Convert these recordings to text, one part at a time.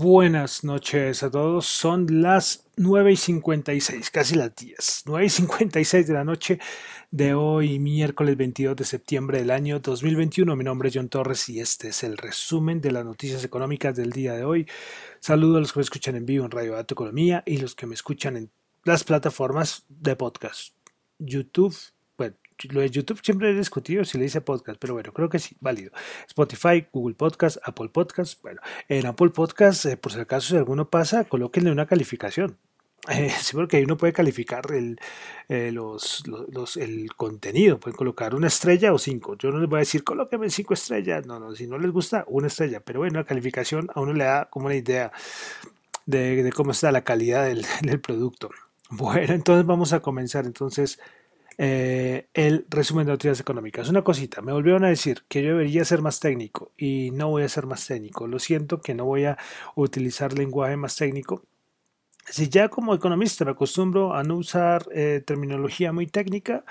Buenas noches a todos. Son las 9 y 56, casi las 10. 9 y 56 de la noche de hoy, miércoles 22 de septiembre del año 2021. Mi nombre es John Torres y este es el resumen de las noticias económicas del día de hoy. Saludo a los que me escuchan en vivo en Radio Dato Economía y los que me escuchan en las plataformas de podcast. YouTube, lo de YouTube siempre he discutido si le dice podcast, pero bueno, creo que sí, válido. Spotify, Google Podcast, Apple Podcast. Bueno, en Apple Podcast, eh, por si acaso si alguno pasa, colóquenle una calificación. Eh, sí, porque ahí uno puede calificar el, eh, los, los, el contenido, pueden colocar una estrella o cinco. Yo no les voy a decir, colóquenme cinco estrellas, no, no, si no les gusta, una estrella, pero bueno, la calificación a uno le da como una idea de, cómo está la calidad del, del producto. Bueno, entonces vamos a comenzar. Entonces, eh, el resumen de noticias económicas. Una cosita, me volvieron a decir que yo debería ser más técnico y no voy a ser más técnico. Lo siento que no voy a utilizar lenguaje más técnico. Si ya como economista me acostumbro a no usar eh, terminología muy técnica,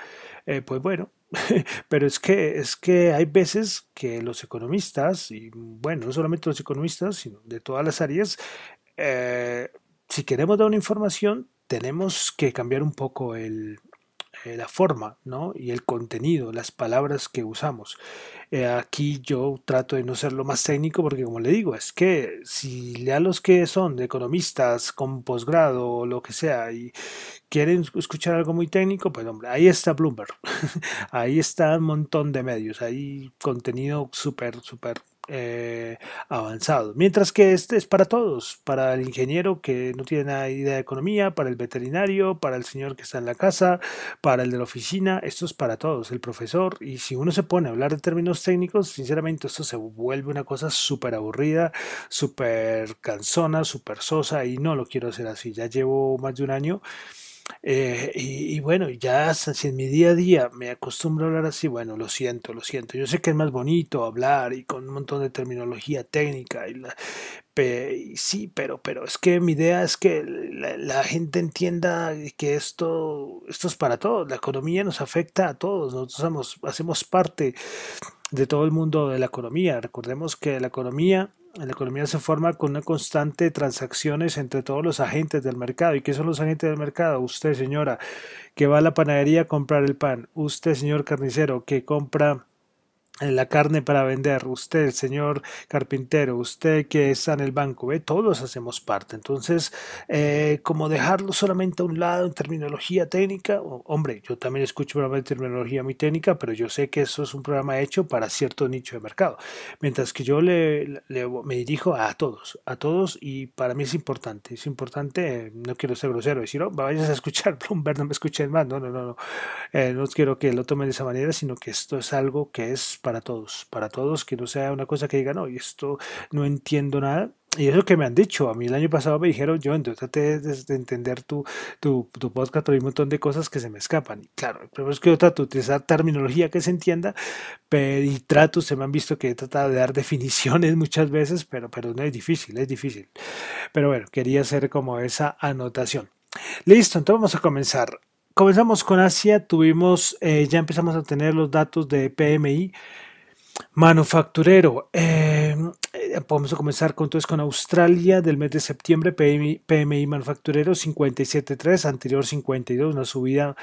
eh, pues bueno, pero es que, es que hay veces que los economistas, y bueno, no solamente los economistas, sino de todas las áreas, si queremos dar una información, tenemos que cambiar un poco el, eh, la forma ¿no? y el contenido, las palabras que usamos. Eh, aquí yo trato de no ser lo más técnico porque como le digo, es que si a los que son economistas con posgrado o lo que sea y quieren escuchar algo muy técnico, pues hombre, ahí está Bloomberg, ahí está un montón de medios, hay contenido súper, súper eh, avanzado. Mientras que este es para todos, para el ingeniero que no tiene nada idea de economía, para el veterinario, para el señor que está en la casa, para el de la oficina, esto es para todos, el profesor. Y si uno se pone a hablar de términos técnicos, sinceramente esto se vuelve una cosa súper aburrida, súper cansona, súper sosa y no lo quiero hacer así. Ya llevo más de un año eh, y, bueno, ya si en mi día a día me acostumbro a hablar así, bueno, lo siento, lo siento. Yo sé que es más bonito hablar y con un montón de terminología técnica y, la, sí, pero, pero es que mi idea es que la, gente entienda que esto, esto es para todos. La economía nos afecta a todos. Nosotros hacemos parte de todo el mundo de la economía. Recordemos que la economía la economía se forma con una constante transacciones entre todos los agentes del mercado. ¿Y qué son los agentes del mercado? Usted, señora, que va a la panadería a comprar el pan. Usted, señor carnicero, que compra la carne para vender, usted, señor carpintero, usted que está en el banco, ¿ve? todos hacemos parte. Entonces, eh, como dejarlo solamente a un lado en terminología técnica, hombre, yo también escucho programas de terminología muy técnica, pero yo sé que eso es un programa hecho para cierto nicho de mercado. Mientras que yo le, me dirijo a todos, a todos, y para mí es importante, es importante, no quiero ser grosero, decir, oh, vayas a escuchar Bloomberg, no me escuchen más, no, no, no, no, eh, no quiero que lo tomen de esa manera, sino que esto es algo que es para todos, para todos, que no sea una cosa que diga, no, y esto no entiendo nada. Y eso que me han dicho, a mí el año pasado me dijeron, yo traté de, entender tu, tu, tu, podcast, pero hay un montón de cosas que se me escapan. Y claro, pero es que yo trato de utilizar terminología que se entienda, pero, y trato, se me han visto que he tratado de dar definiciones muchas veces, pero, pero no es difícil, es difícil. Pero bueno, quería hacer como esa anotación. Listo, entonces vamos a comenzar. Comenzamos con Asia, tuvimos, eh, ya empezamos a tener los datos de PMI Manufacturero. Eh, eh, vamos a comenzar con, entonces con Australia del mes de septiembre, PMI, PMI manufacturero 57.3, anterior 52, una subida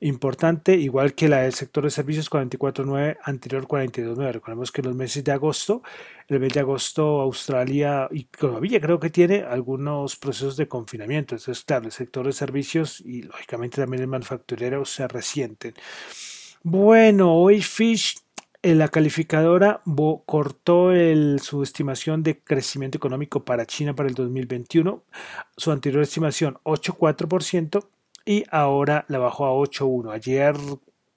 importante, igual que la del sector de servicios 44.9, anterior 42.9. Recordemos que los meses de agosto, el mes de agosto Australia y todavía creo que tiene algunos procesos de confinamiento. Entonces, claro, el sector de servicios y lógicamente también el manufacturero se resienten. Bueno, hoy Fish la calificadora cortó su estimación de crecimiento económico para China para el 2021, su anterior estimación 8,4% y ahora la bajó a 8,1%. Ayer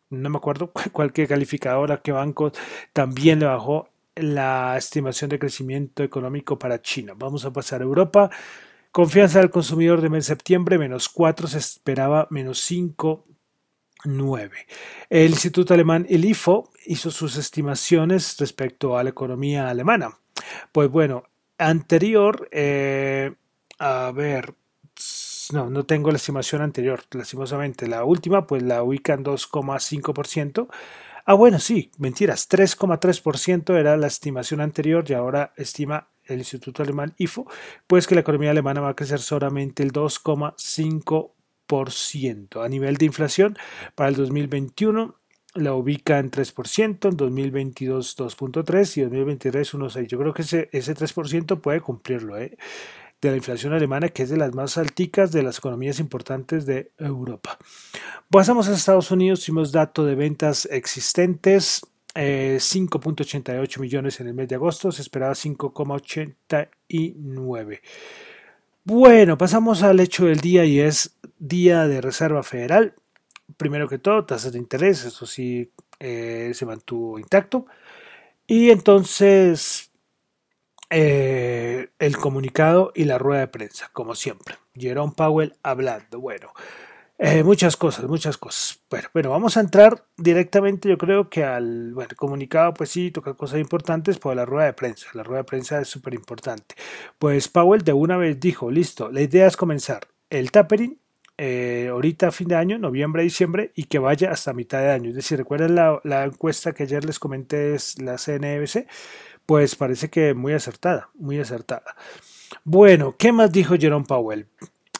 no me acuerdo cualquier calificadora, qué banco también le bajó la estimación de crecimiento económico para China. Vamos a pasar a Europa. Confianza del consumidor de mes de septiembre, menos 4, se esperaba menos 5 9. El Instituto Alemán, el IFO, hizo sus estimaciones respecto a la economía alemana. Pues bueno, anterior, eh, a ver, no, no tengo la estimación anterior, lastimosamente. La última, pues la ubica en 2,5%. Ah, bueno, sí, mentiras, 3,3% era la estimación anterior y ahora estima el Instituto Alemán IFO, pues que la economía alemana va a crecer solamente el 2,5%. A nivel de inflación, para el 2021 la ubica en 3%, en 2022 2.3% y en 2023 1.6%. Yo creo que ese, ese 3% puede cumplirlo. ¿eh? De la inflación alemana, que es de las más alticas de las economías importantes de Europa. Pasamos a Estados Unidos, tuvimos datos de ventas existentes, 5.88 eh, millones en el mes de agosto, se esperaba 5.89. Bueno, pasamos al hecho del día y es Día de Reserva Federal. Primero que todo, tasas de interés, eso sí eh, se mantuvo intacto. Y entonces eh, el comunicado y la rueda de prensa, como siempre. Jerome Powell hablando. Bueno, eh, muchas cosas, muchas cosas. Bueno, bueno, vamos a entrar directamente, yo creo que al comunicado, pues sí, toca cosas importantes, por la rueda de prensa. La rueda de prensa es súper importante. Pues Powell de una vez dijo, listo, la idea es comenzar el tapering eh, ahorita fin de año, noviembre, diciembre, y que vaya hasta mitad de año. Es decir, recuerden la, la encuesta que ayer les comenté, es la CNBC, pues parece que muy acertada, muy acertada. Bueno, ¿qué más dijo Jerome Powell?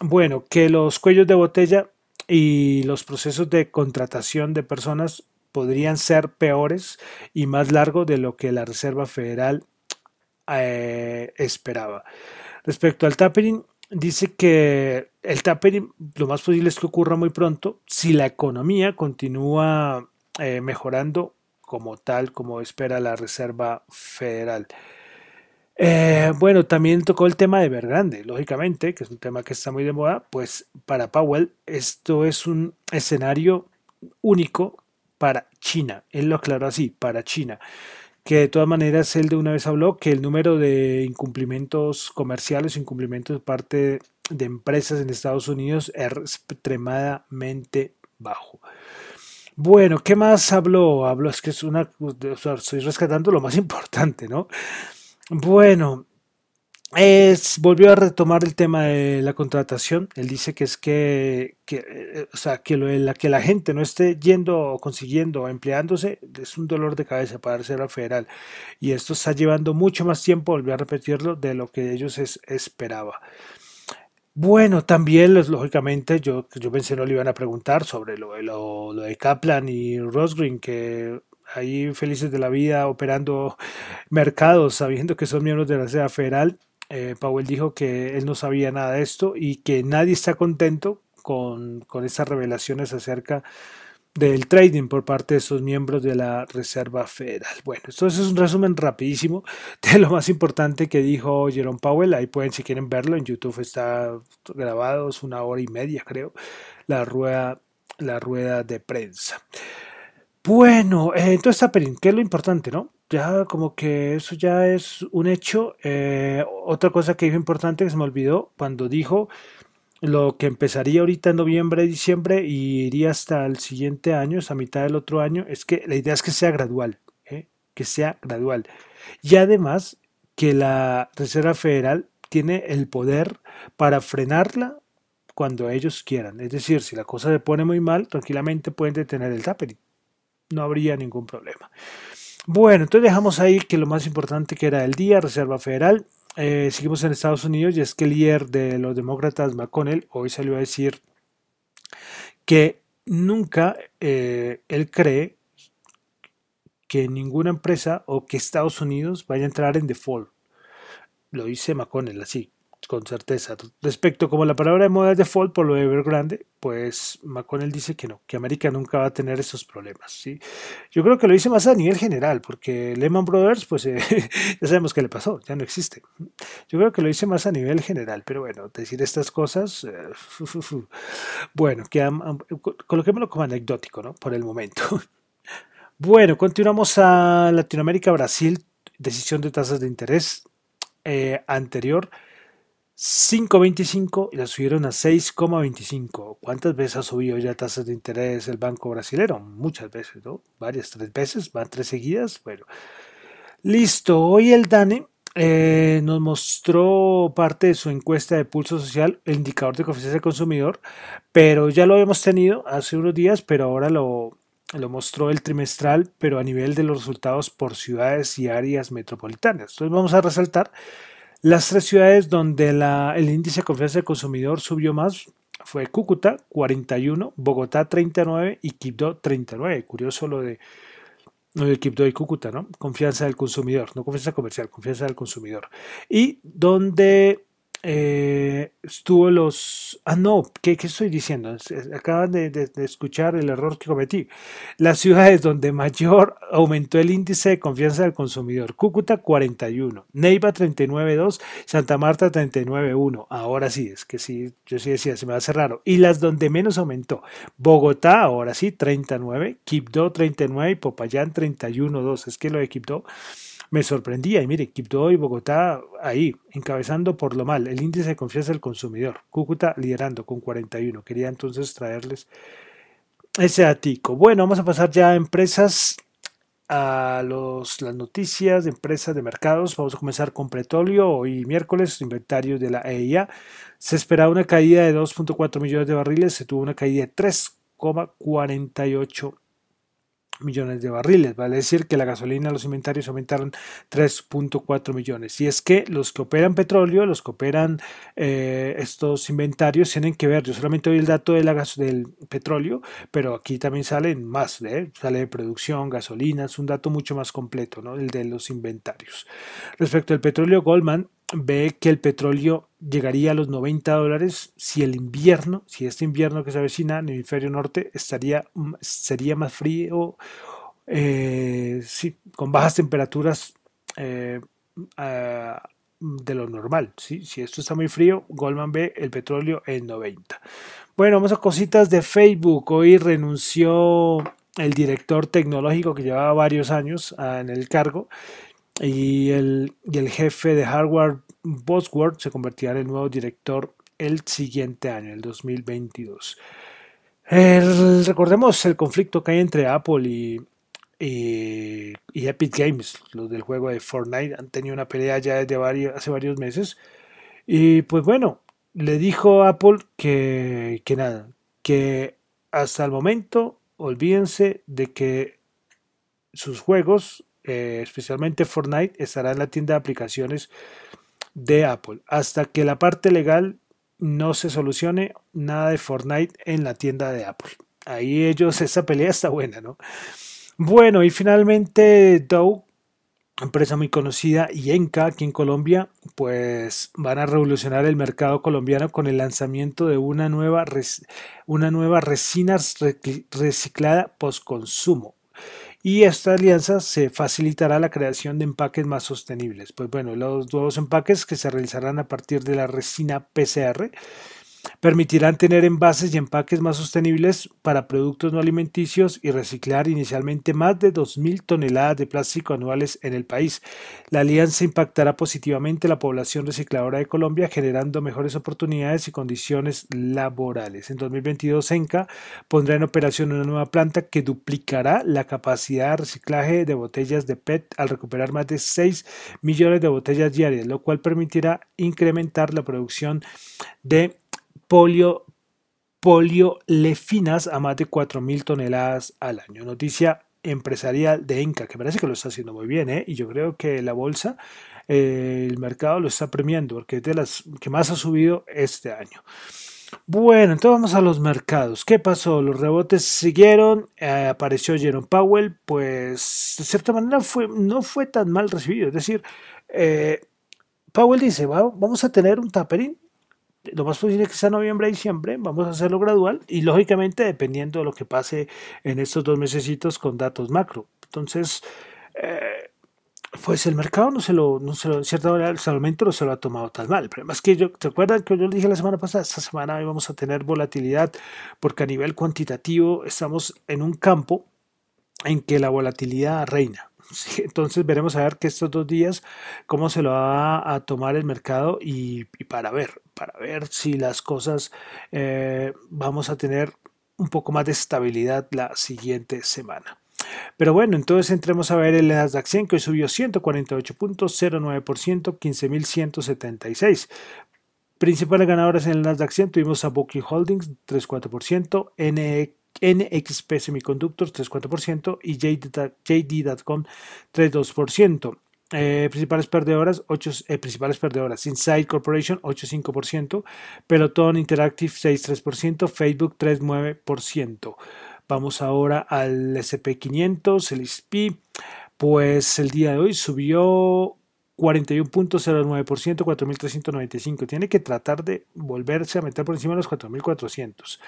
Bueno, que los cuellos de botella y los procesos de contratación de personas podrían ser peores y más largos de lo que la Reserva Federal eh, esperaba. Respecto al tapering, dice que el tapering lo más posible es que ocurra muy pronto si la economía continúa eh, mejorando como tal, como espera la Reserva Federal. Eh, bueno, también tocó el tema de Vergrande, lógicamente, que es un tema que está muy de moda, pues para Powell esto es un escenario único para China. Él lo aclaró así, para China. Que de todas maneras él de una vez habló que el número de incumplimientos comerciales, incumplimientos de parte de empresas en Estados Unidos es extremadamente bajo. Bueno, ¿qué más habló? Hablo, es que es una, estoy rescatando lo más importante, ¿no? Bueno, volvió a retomar el tema de la contratación. Él dice que es que, o sea, que, la, que la gente no esté yendo o consiguiendo o empleándose es un dolor de cabeza para ser federal. Y esto está llevando mucho más tiempo, volvió a repetirlo, de lo que ellos es, esperaba. Bueno, también, lógicamente, yo, yo pensé no le iban a preguntar sobre lo, lo, lo de Kaplan y Rosgreen, que ahí felices de la vida operando mercados, sabiendo que son miembros de la Reserva Federal. Eh, dijo que él no sabía nada de esto y que nadie está contento con, con estas revelaciones acerca del trading por parte de esos miembros de la Reserva Federal. Bueno, esto es un resumen rapidísimo de lo más importante que dijo Jerome Powell. Ahí pueden, si quieren verlo, en YouTube está grabado, es una hora y media, creo, la rueda, la rueda de prensa. Bueno, eh, entonces, ¿qué es lo importante, no? Ya como que eso ya es un hecho. Eh, otra cosa que dijo importante que se me olvidó cuando dijo lo que empezaría ahorita en noviembre, diciembre y iría hasta el siguiente año, hasta mitad del otro año, es que la idea es que sea gradual, ¿eh? que sea gradual. Y además que la Reserva Federal tiene el poder para frenarla cuando ellos quieran. Es decir, si la cosa se pone muy mal, tranquilamente pueden detener el tapering. No habría ningún problema. Bueno, entonces dejamos ahí que lo más importante que era el día, Reserva Federal, eh, seguimos en Estados Unidos y es que el líder de los demócratas, McConnell, hoy salió a decir que nunca eh, él cree que ninguna empresa o que Estados Unidos vaya a entrar en default. Lo dice McConnell así, con certeza. Respecto como la palabra de moda es default por lo de Evergrande, pues McConnell dice que no, que América nunca va a tener esos problemas. ¿sí? Yo creo que lo dice más a nivel general, porque Lehman Brothers, pues eh, ya sabemos qué le pasó, ya no existe. Yo creo que lo dice más a nivel general, pero bueno, decir estas cosas, eh, bueno, coloquémoslo como anecdótico, ¿no? Por el momento. Bueno, continuamos a Latinoamérica, Brasil, decisión de tasas de interés eh, anterior 5.25 y la subieron a 6.25. ¿Cuántas veces ha subido ya tasas de interés el Banco Brasilero? Muchas veces, ¿no? Varias, tres veces, van tres seguidas. Bueno, listo. Hoy el DANE eh, nos mostró parte de su encuesta de pulso social, el indicador de confianza del consumidor, pero ya lo habíamos tenido hace unos días, pero ahora lo, lo mostró el trimestral, pero a nivel de los resultados por ciudades y áreas metropolitanas. Entonces vamos a resaltar Las tres ciudades donde el índice de confianza del consumidor subió más fue Cúcuta 41, Bogotá 39 y Quibdó 39. Curioso lo de, lo de Quibdó y Cúcuta, ¿no? Confianza del consumidor, no confianza comercial, confianza del consumidor. Y donde eh, estuvo los... Ah, no, ¿qué, estoy diciendo? Acaban de, escuchar el error que cometí. Las ciudades donde mayor aumentó el índice de confianza del consumidor. Cúcuta 41, Neiva 39.2, Santa Marta 39.1. Ahora sí, es que sí, yo sí decía, se me hace raro. Y las donde menos aumentó. Bogotá, ahora sí, 39, Quibdó 39 y Popayán 31.2. Es que lo de Quibdó me sorprendía. Y mire, Quibdó y Bogotá ahí, encabezando por lo mal. El índice de confianza del consumidor. Cúcuta liderando con 41. Quería entonces traerles ese atico. Bueno, vamos a pasar ya a empresas, a los, las noticias de empresas de mercados. Vamos a comenzar con petróleo. Hoy miércoles, inventarios de la EIA. Se esperaba una caída de 2.4 millones de barriles. Se tuvo una caída de 3,48 millones de barriles. Vale decir que la gasolina, los inventarios aumentaron 3.4 millones. Y es que los que operan petróleo, los que operan eh, estos inventarios tienen que ver, yo solamente doy el dato de la gas, del petróleo, pero aquí también salen más, ¿eh? sale de producción, gasolina, es un dato mucho más completo, ¿no? el de los inventarios. Respecto al petróleo, Goldman ve que el petróleo llegaría a los 90 dólares si el invierno, si este invierno que se avecina en el hemisferio norte estaría, sería más frío, eh, sí, con bajas temperaturas eh, de lo normal. Si esto está muy frío, Goldman ve el petróleo en 90. Bueno, vamos a cositas de Facebook. Hoy renunció el director tecnológico que llevaba varios años ah, en el cargo y el, el jefe de hardware Bosworth se convertirá en el nuevo director el siguiente año, el 2022. recordemos el conflicto que hay entre Apple y, y, Epic Games, los del juego de Fortnite, han tenido una pelea ya desde varios, hace varios meses. Y pues bueno, le dijo Apple que, que nada, que hasta el momento olvídense de que sus juegos eh, especialmente Fortnite, estará en la tienda de aplicaciones de Apple. Hasta que la parte legal no se solucione, nada de Fortnite en la tienda de Apple. Ahí ellos, esa pelea está buena, ¿no? Bueno, y finalmente Dow, empresa muy conocida, y Enca aquí en Colombia, pues van a revolucionar el mercado colombiano con el lanzamiento de una nueva, una nueva resina reciclada post consumo y esta alianza se facilitará la creación de empaques más sostenibles. Pues bueno, los nuevos empaques que se realizarán a partir de la resina PCR Permitirán tener envases y empaques más sostenibles para productos no alimenticios y reciclar inicialmente más de 2.000 toneladas de plástico anuales en el país. La alianza impactará positivamente la población recicladora de Colombia, generando mejores oportunidades y condiciones laborales. En 2022, ENCA pondrá en operación una nueva planta que duplicará la capacidad de reciclaje de botellas de PET al recuperar más de 6 millones de botellas diarias, lo cual permitirá incrementar la producción de polio, poliolefinas a más de 4.000 toneladas al año. Noticia empresarial de Enca, que parece que lo está haciendo muy bien, ¿eh? y yo creo que la bolsa, eh, el mercado lo está premiando, porque es de las que más ha subido este año. Bueno, entonces vamos a los mercados. ¿Qué pasó? Los rebotes siguieron, eh, apareció Jerome Powell, pues de cierta manera fue, no fue tan mal recibido. Es decir, Powell dice, vamos a tener un tapering lo más posible que sea noviembre a diciembre, vamos a hacerlo gradual y lógicamente dependiendo de lo que pase en estos dos mesecitos con datos macro. Entonces, eh, pues el mercado no se lo, no se lo, en cierta manera, el momento no se lo ha tomado tan mal. Pero más que yo, ¿te acuerdan que yo le dije la semana pasada? Esta semana vamos a tener volatilidad porque a nivel cuantitativo estamos en un campo en que la volatilidad reina entonces veremos a ver que estos dos días cómo se lo va a tomar el mercado y, para ver, para ver si las cosas eh, vamos a tener un poco más de estabilidad la siguiente semana. Pero bueno, entonces entremos a ver el Nasdaq 100 que hoy subió 148.09%, 15.176. Principales ganadores en el Nasdaq 100 tuvimos a Bucky Holdings 3.4%, NX NXP Semiconductors 3,4% y JD.com 3,2%. Eh, principales perdedoras, 8, eh, principales perdedoras, Inside Corporation 8,5%, Peloton Interactive 6,3%, Facebook 3,9%. Vamos ahora al SP500, el SP, pues el día de hoy subió 41.09%, 4.395. Tiene que tratar de volverse a meter por encima de los 4.400.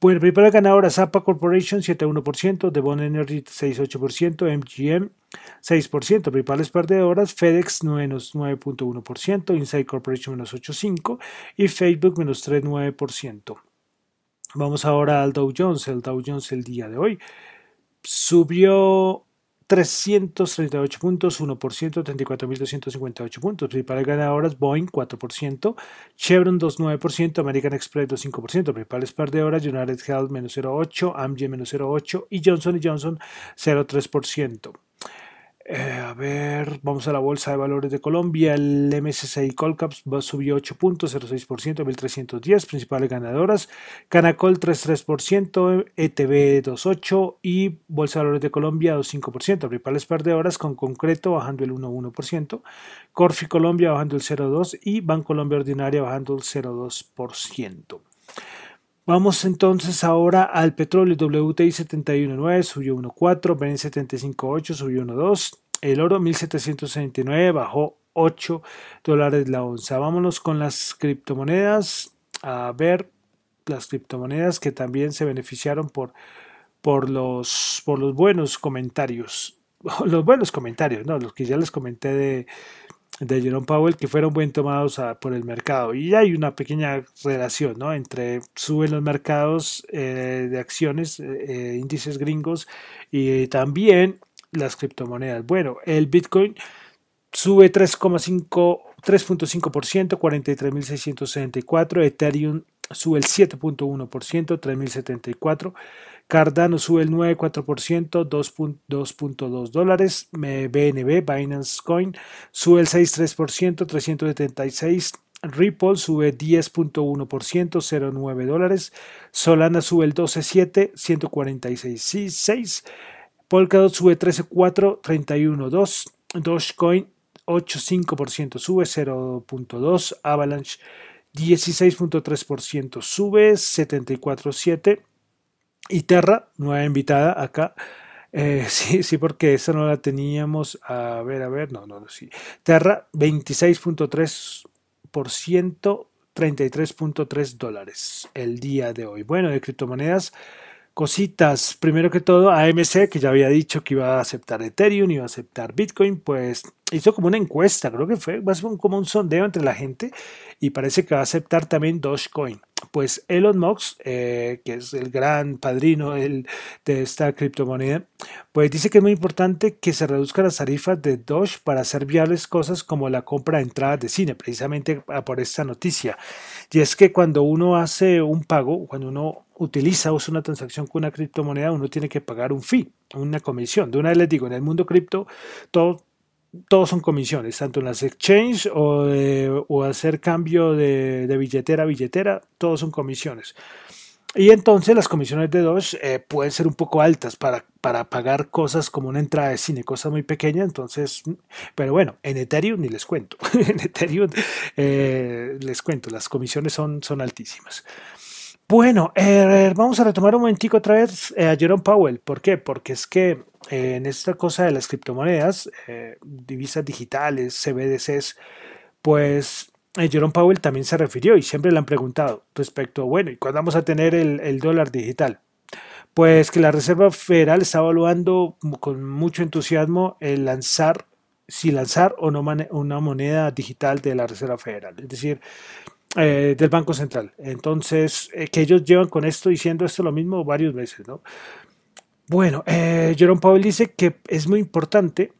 Bueno, primera ganadora Zappa Corporation 7.1%, Devon Energy 6.8%, MGM 6%, principales perdedoras FedEx menos 9.1%, Inside Corporation menos 8.5% y Facebook menos 3.9%. Vamos ahora al Dow Jones. El Dow Jones el día de hoy subió 338 puntos, 1%, 34.258 puntos. Principales ganadoras, Boeing 4%, Chevron 2.9%, American Express 2.5%. Principales perdedoras, United Health menos 0.8%, AMG menos 0.8% y Johnson Johnson 0.3%. Eh, a ver, vamos a la Bolsa de Valores de Colombia. El MSCI Colcaps subió 8 puntos, 0,6%, 1.310. Principales ganadoras. Canacol 3,3%, ETB 2,8% y Bolsa de Valores de Colombia 2,5%. Principales perdedoras con concreto bajando el 1,1%. Corfi Colombia bajando el 0,2% y Colombia Ordinaria bajando el 0,2%. Vamos entonces ahora al petróleo WTI 71.9 subió 1.4, Brent 75.8 subió 1.2, el oro 1769 bajó 8 dólares la onza. Vámonos con las criptomonedas a ver las criptomonedas que también se beneficiaron por, por, los, por los buenos comentarios. Los buenos comentarios, no, los que ya les comenté de, de Jerome Powell que fueron buen tomados por el mercado. Y hay una pequeña relación ¿no? entre suben los mercados eh, de acciones, eh, eh, índices gringos y también las criptomonedas. Bueno, el Bitcoin sube 3,5 3.5%, 43.664. Ethereum sube el 7.1%, 3.074. Cardano sube el 9,4%, 2.2 dólares. BNB, Binance Coin, sube el 6,3%, 376. Ripple sube 10.1%, 0.9 dólares. Solana sube el 12.7, 146.6. Polkadot sube 13.4, 31.2. Dogecoin 8.5% sube 0.2. Avalanche 16.3% sube 74.7. Y Terra, nueva invitada acá. Eh, sí, sí, porque esa no la teníamos. A ver, a ver, no, no, sí. Terra, 26.3%, 33.3 dólares el día de hoy. Bueno, de criptomonedas, cositas. Primero que todo, AMC, que ya había dicho que iba a aceptar Ethereum, iba a aceptar Bitcoin, pues hizo como una encuesta, creo que fue más como un sondeo entre la gente y parece que va a aceptar también Dogecoin pues Elon Musk, eh, que es el gran padrino de esta criptomoneda, pues dice que es muy importante que se reduzcan las tarifas de Doge para hacer viables cosas como la compra de entradas de cine, precisamente por esta noticia. Y es que cuando uno hace un pago, cuando uno utiliza o usa una transacción con una criptomoneda, uno tiene que pagar un fee, una comisión. De una vez les digo, en el mundo cripto, todo todos son comisiones, tanto en las exchange o, hacer cambio de, billetera a billetera, todos son comisiones. Y entonces las comisiones de Doge eh, pueden ser un poco altas para, para pagar cosas como una entrada de cine, cosas muy pequeñas. Entonces, pero bueno, en Ethereum ni les cuento. en Ethereum eh, les cuento, las comisiones son, son altísimas. Bueno, eh, vamos a retomar un momentico otra vez a Jerome Powell. ¿Por qué? Porque es que en esta cosa de las criptomonedas, eh, divisas digitales, CBDCs, pues eh, Jerome Powell también se refirió y siempre le han preguntado respecto, bueno, ¿y cuándo vamos a tener el, dólar digital? Pues que la Reserva Federal está evaluando con mucho entusiasmo el lanzar, si lanzar o no una moneda digital de la Reserva Federal, es decir, eh, del Banco Central. Entonces, que ellos llevan con esto diciendo esto lo mismo varios meses, ¿no? Bueno, eh, Jerome Powell dice que es muy importante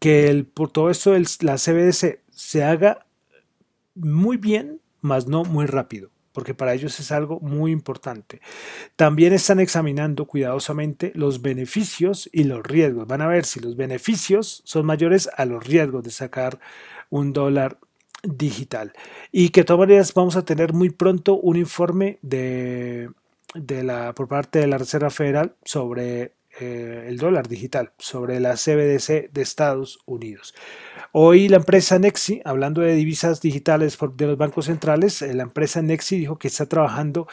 que por todo esto la CBDC se haga muy bien, más no muy rápido, porque para ellos es algo muy importante. También están examinando cuidadosamente los beneficios y los riesgos. Van a ver si los beneficios son mayores a los riesgos de sacar un dólar digital. Y que de todas maneras vamos a tener muy pronto un informe de de la, por parte de la Reserva Federal sobre eh, el dólar digital sobre la CBDC de Estados Unidos. Hoy la empresa Nexi, hablando de divisas digitales de los bancos centrales, la empresa Nexi dijo que está trabajando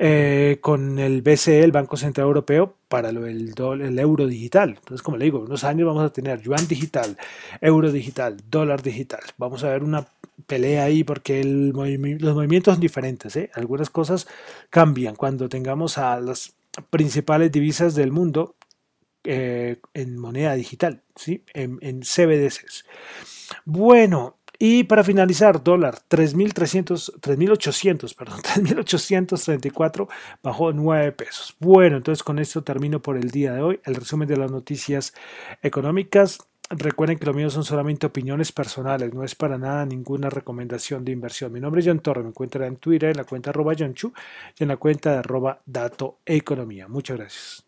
eh, con el BCE, el Banco Central Europeo, para lo del el euro digital. Entonces, como le digo, unos años vamos a tener yuan digital, euro digital, dólar digital. Vamos a ver una pelea ahí porque los movimientos son diferentes. ¿eh? Algunas cosas cambian cuando tengamos a las principales divisas del mundo eh, en moneda digital, ¿sí? en CBDCs. Bueno, y para finalizar, dólar 3.300, 3.800, perdón, 3.834 bajó 9 pesos. Bueno, entonces con esto termino por el día de hoy el resumen de las noticias económicas. Recuerden que lo mío son solamente opiniones personales, no es para nada ninguna recomendación de inversión. Mi nombre es John Torre, me encuentran en Twitter en la cuenta arroba John y en la cuenta de arroba Dato Economía. Muchas gracias.